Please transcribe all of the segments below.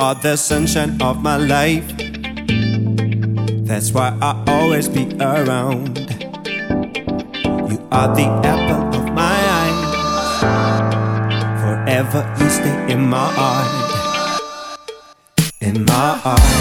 Are the sunshine of my life. That's why I always be around. You are the apple of my eye. Forever you stay in my heart. In my heart.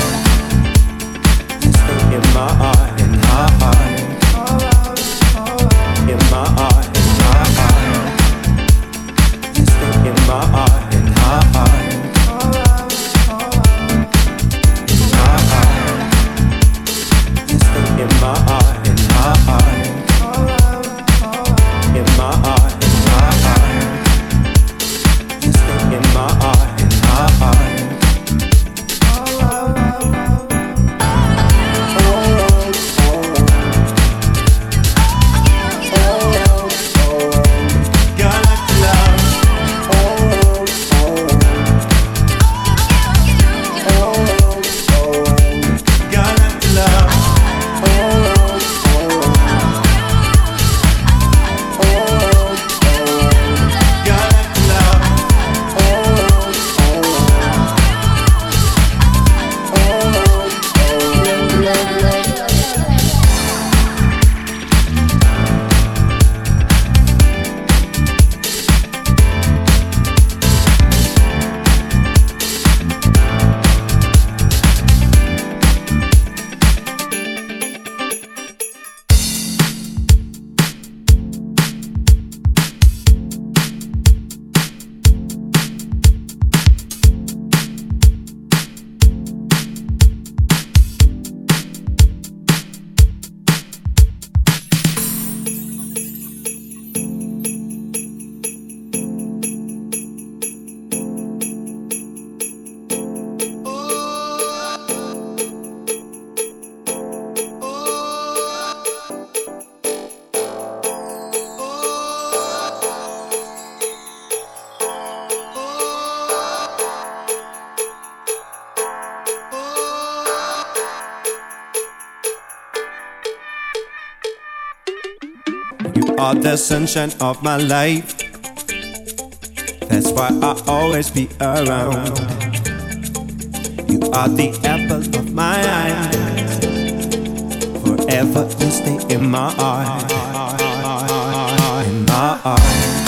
The sunshine of my life. That's why I always be around. You are the apple of my eye. Forever you stay in my heart. In my heart.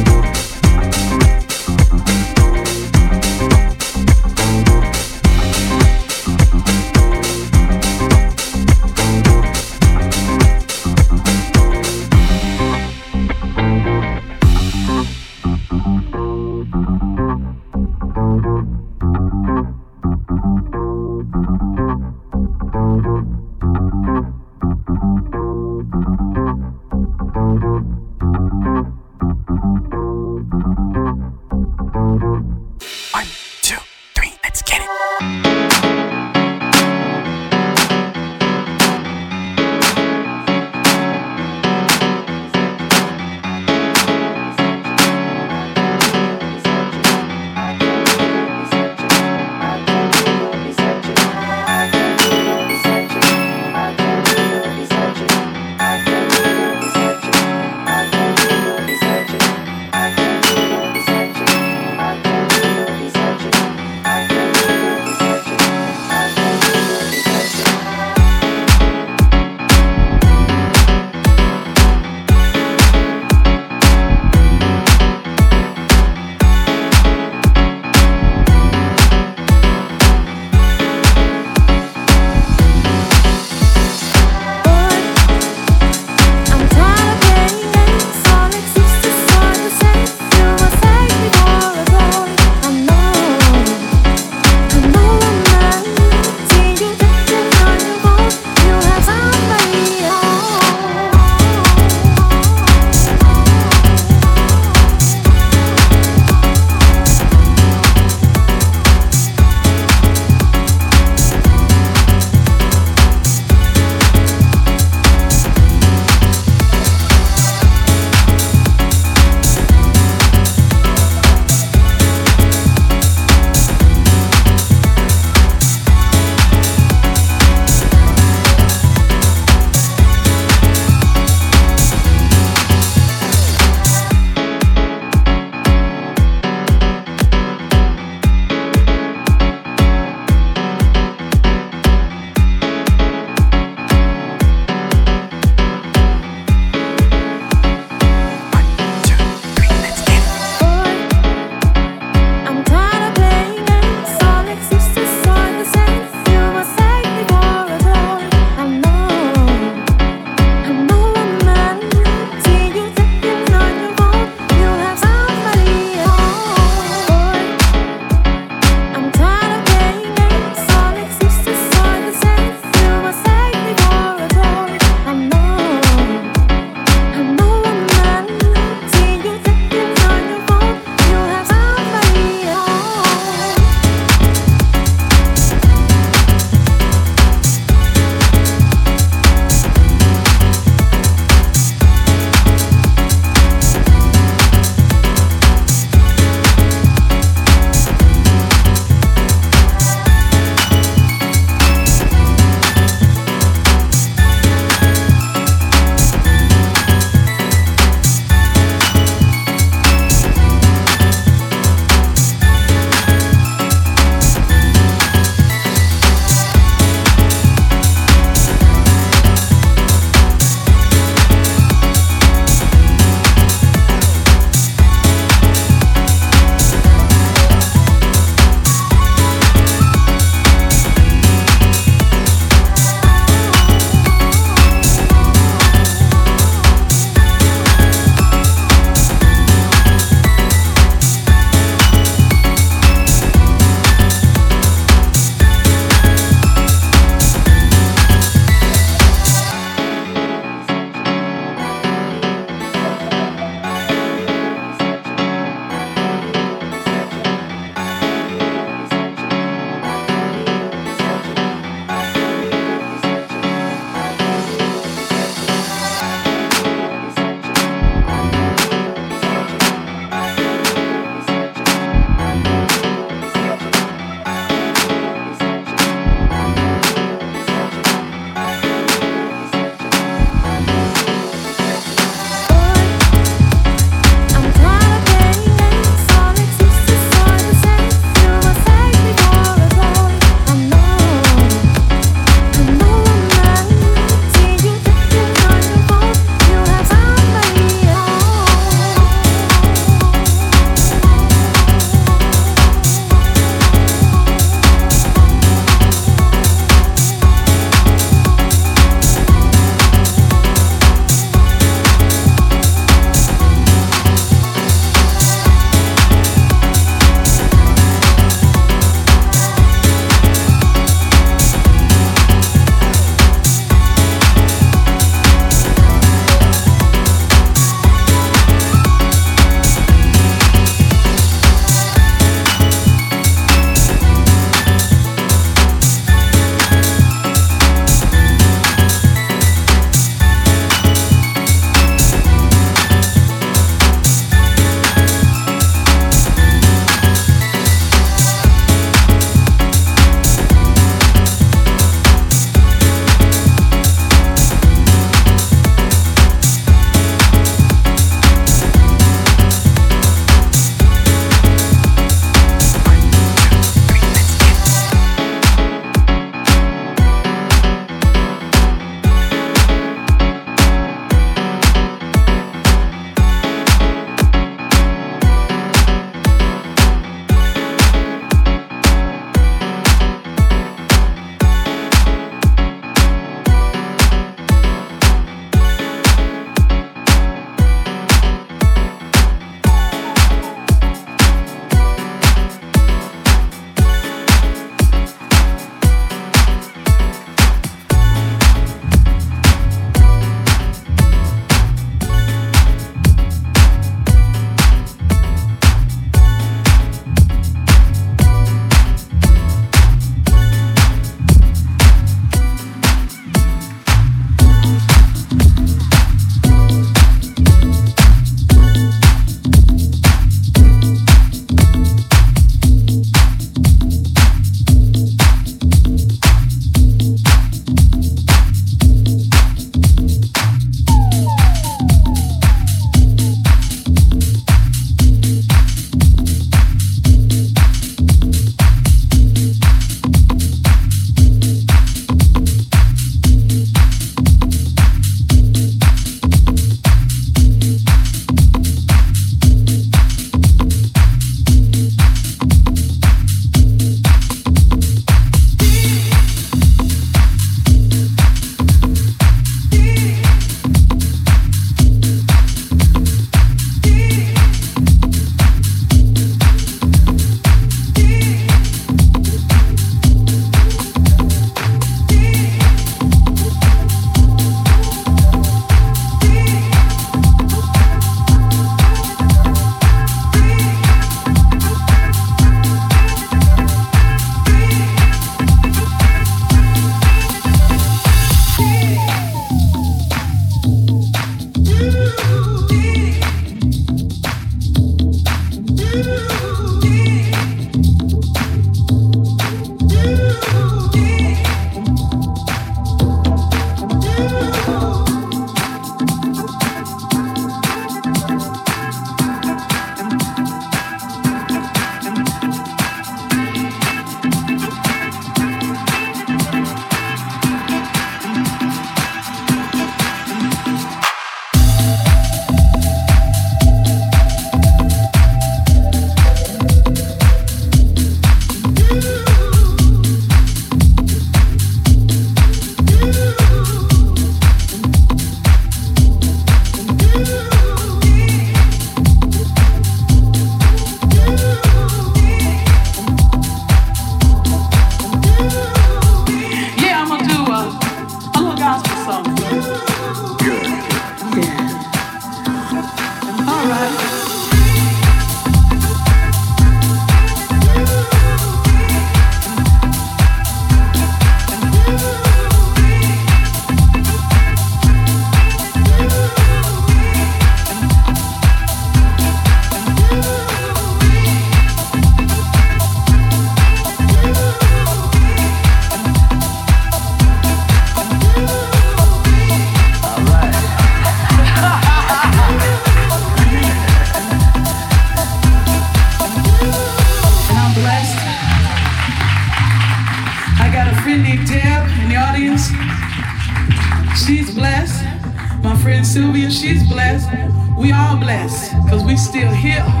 Still here.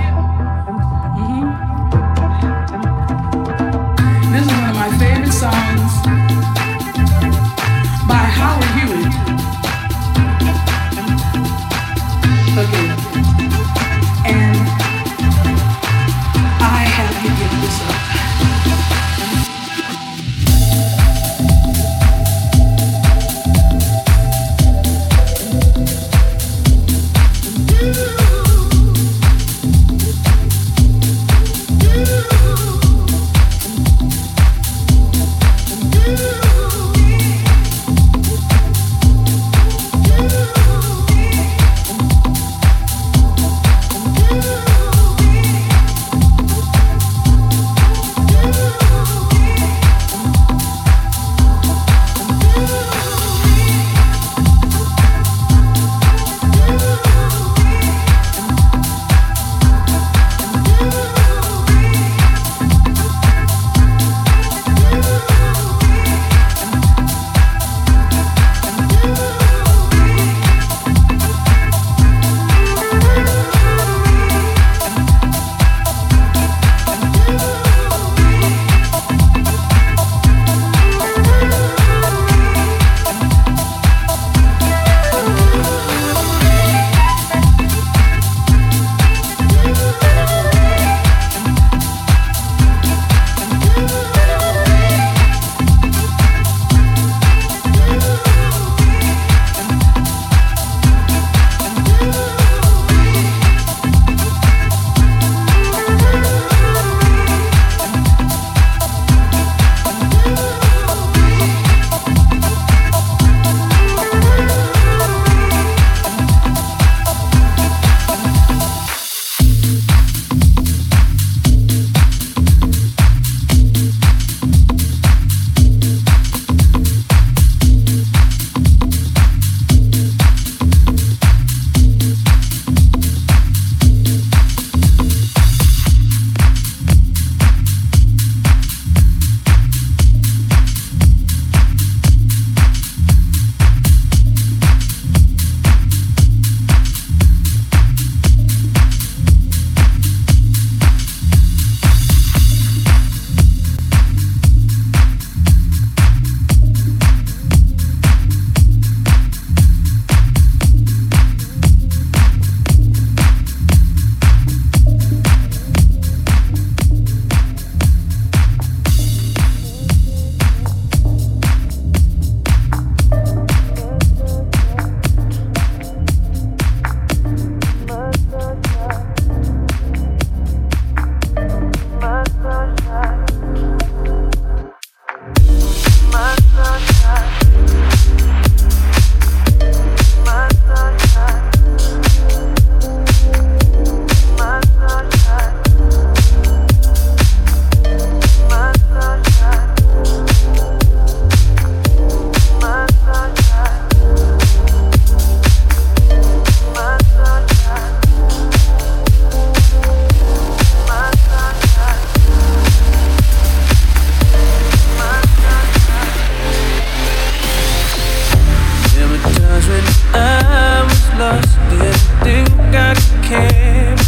Still, you gotta care.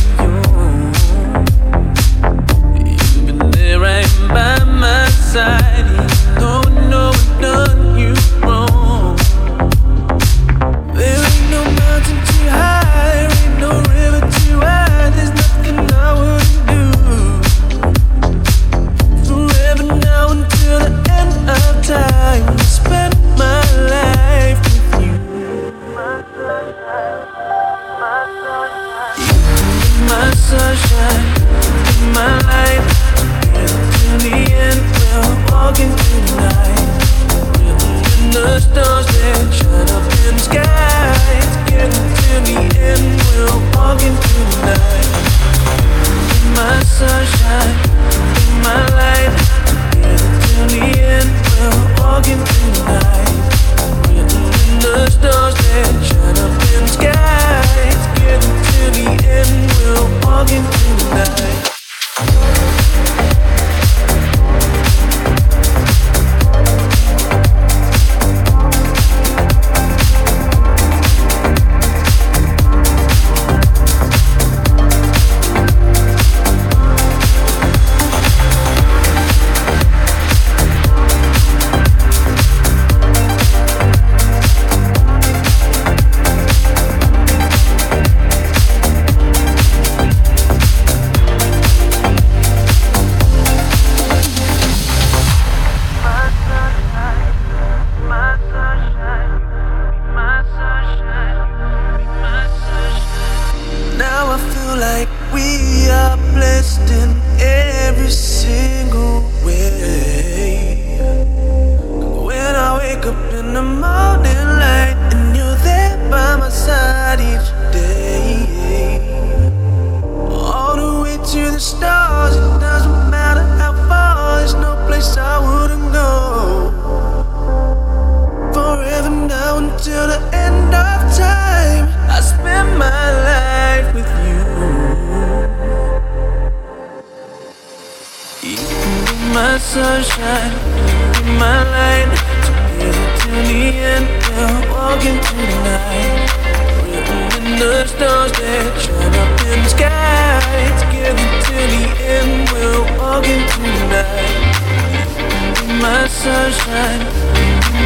Sunshine,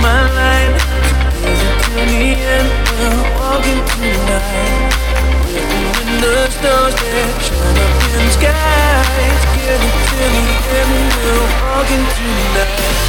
my light. Together till the end, we'll walk into the night. Written in the stars that shine up in the sky. Together till the end, we'll walk into the night.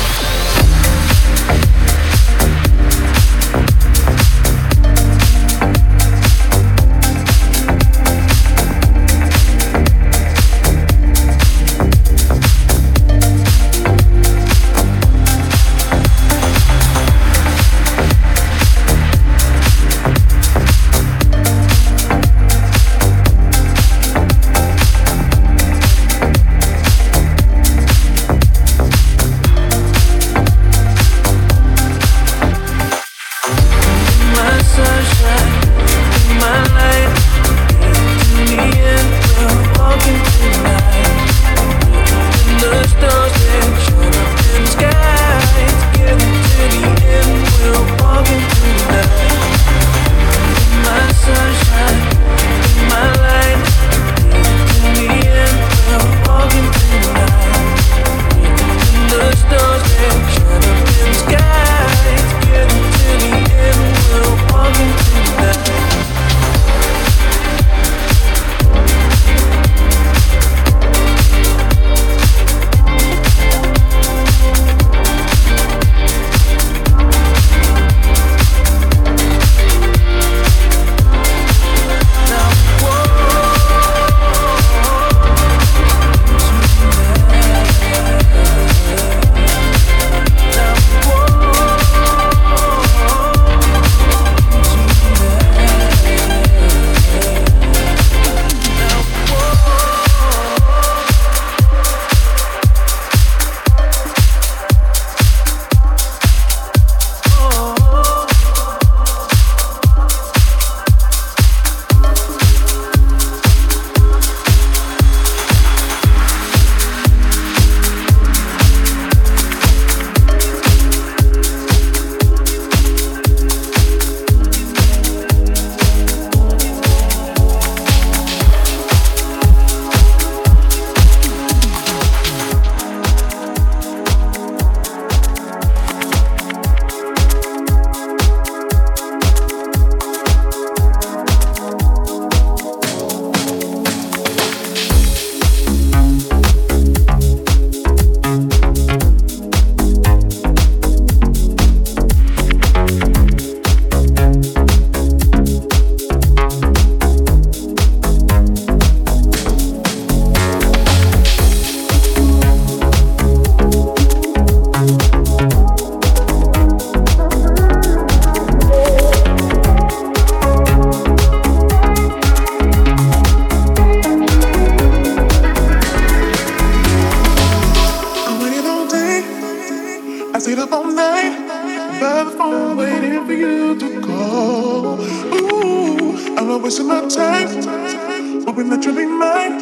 We're wasting our time, hoping that you'll be mine.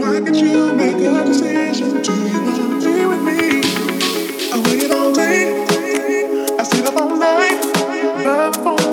Why can't you make a decision? Do you wanna be with me? I waited all day, I stayed up all night, love for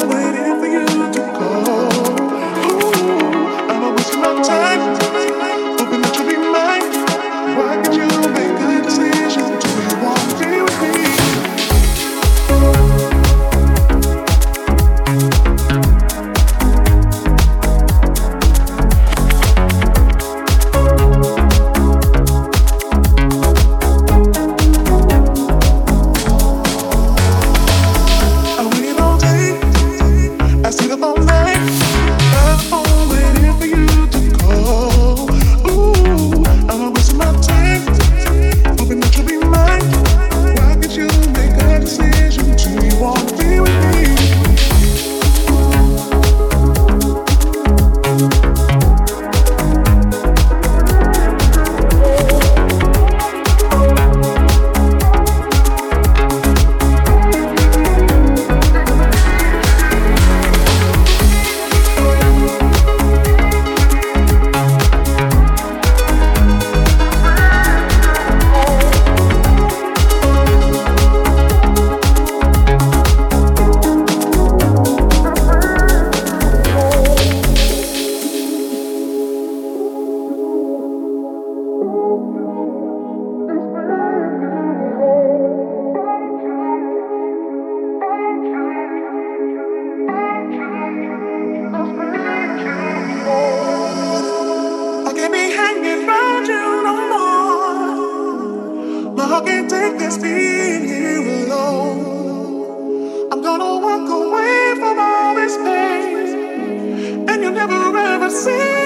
and you'll never ever see.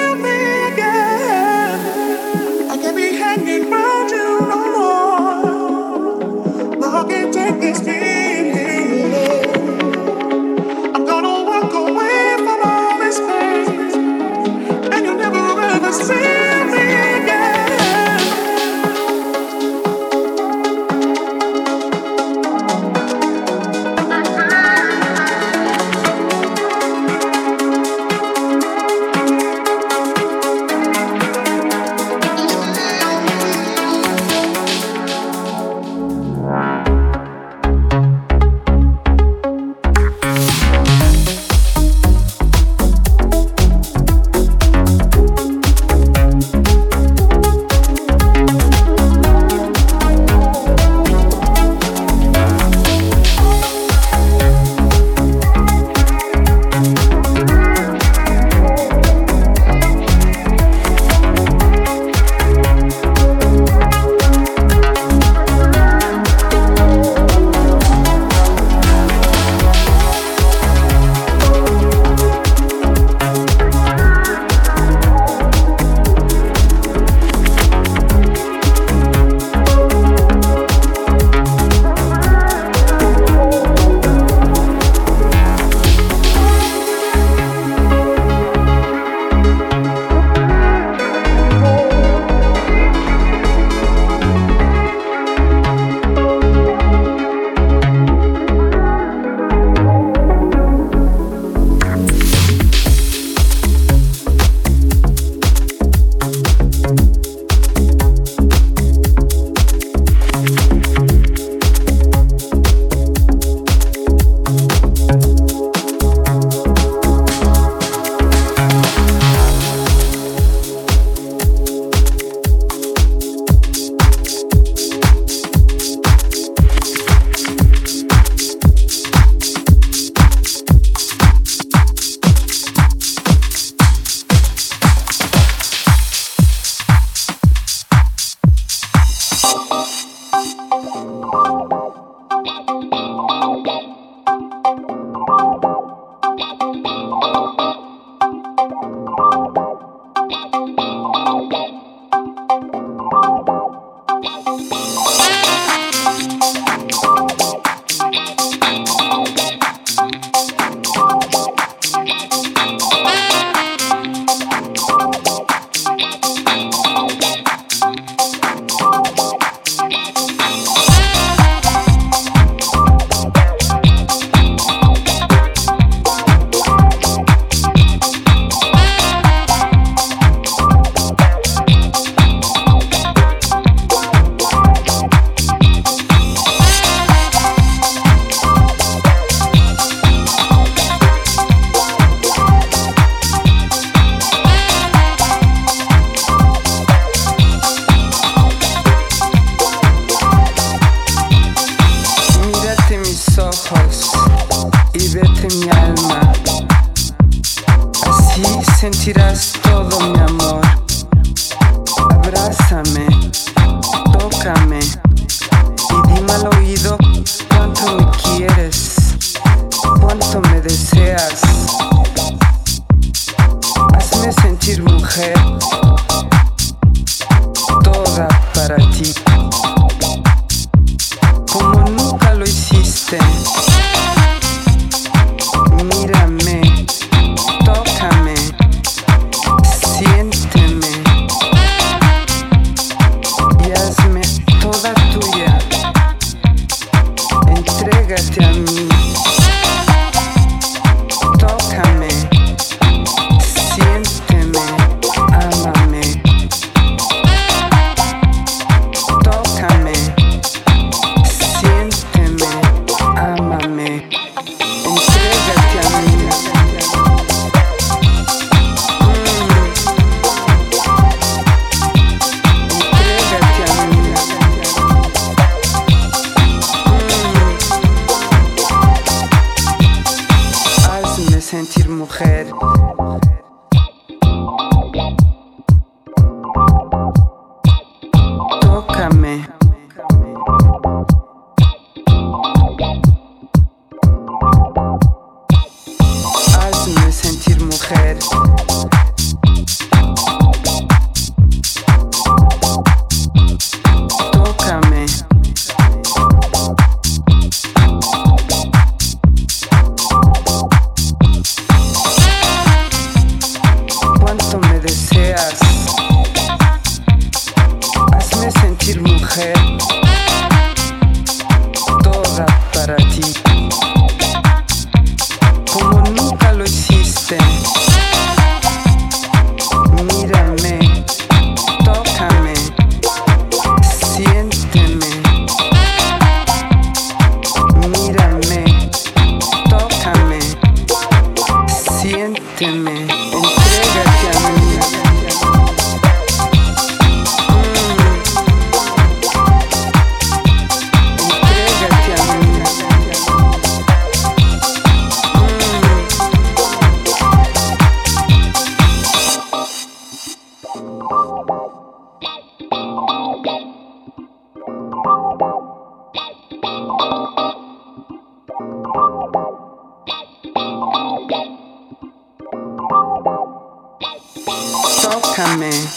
welcoming.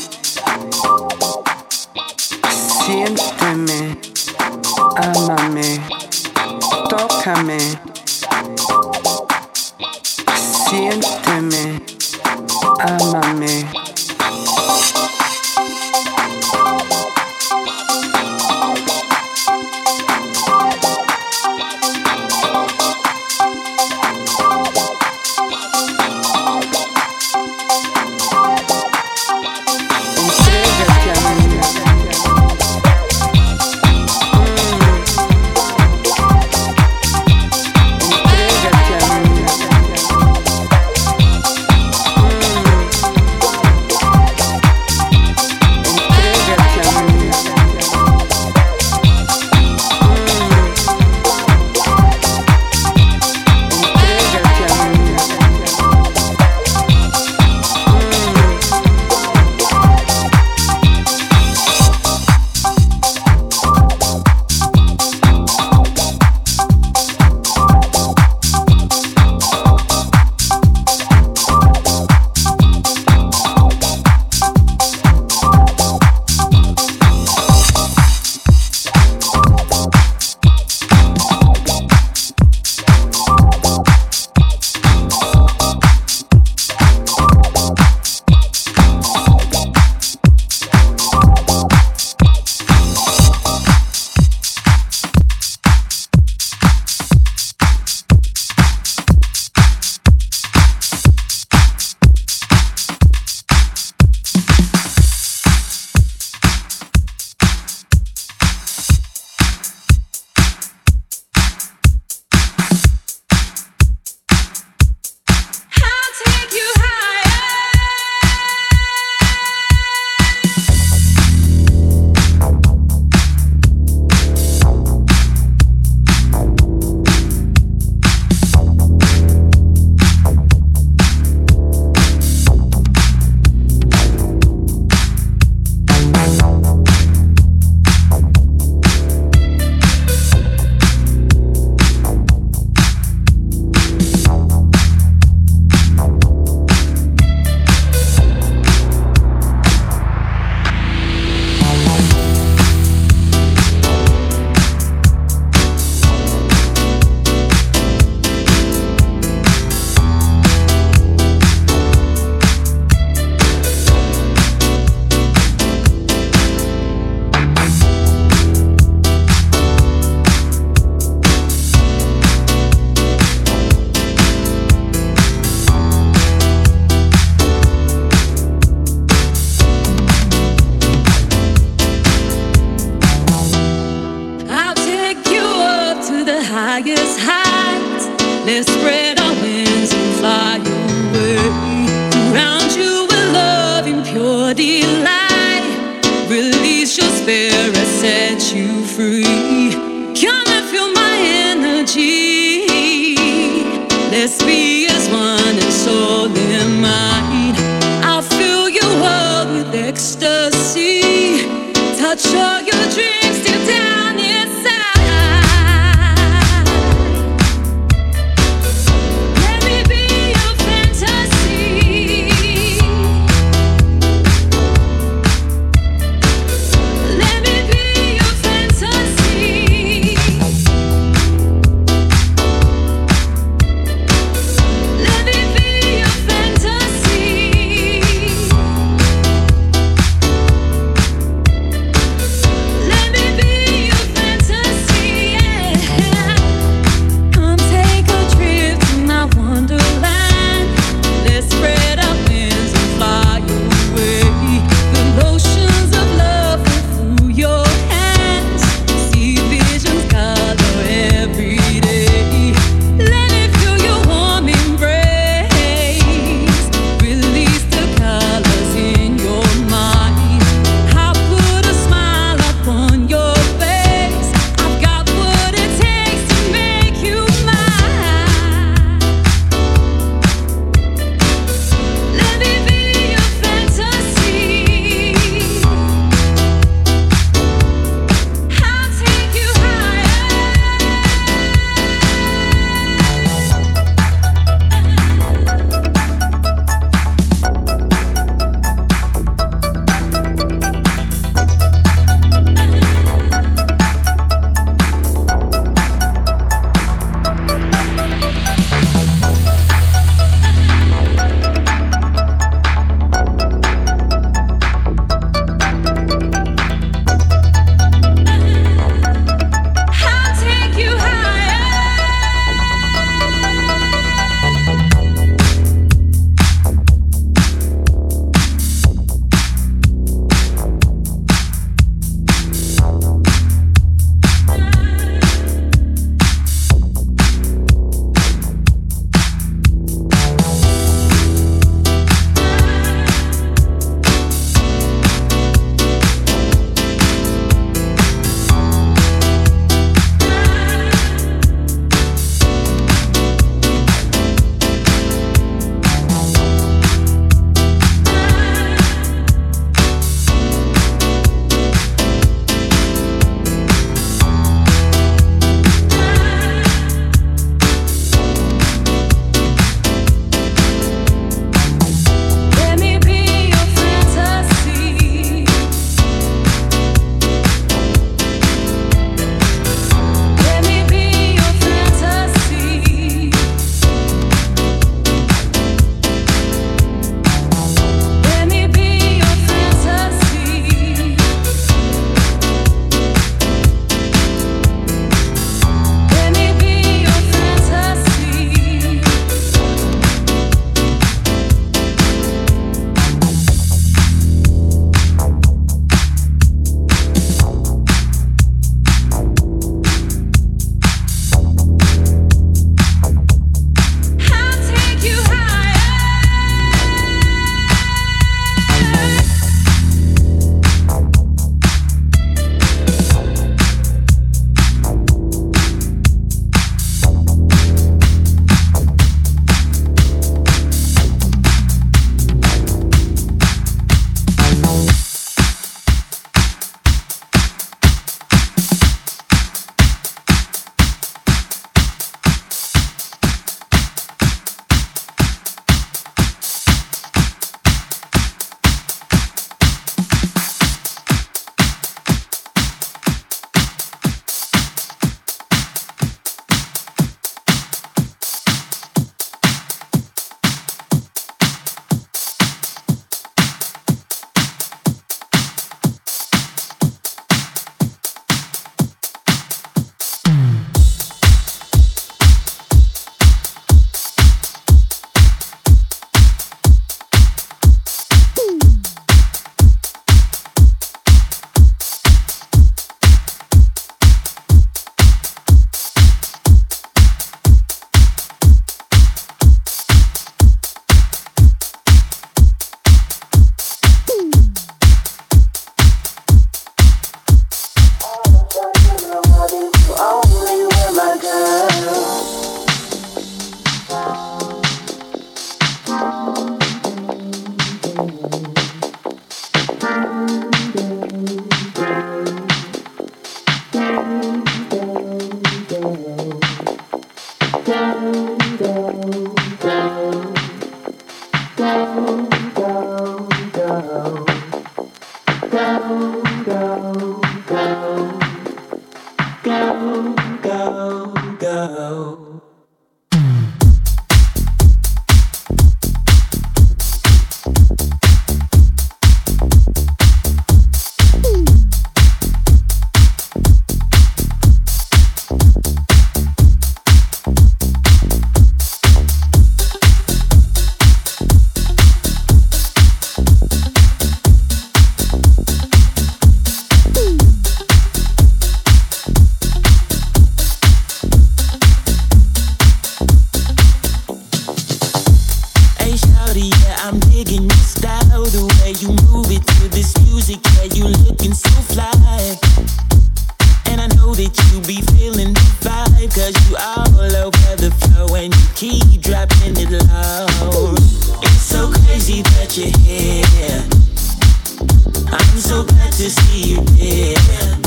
see you there.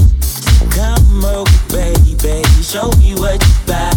Come over, baby, show me what you buy.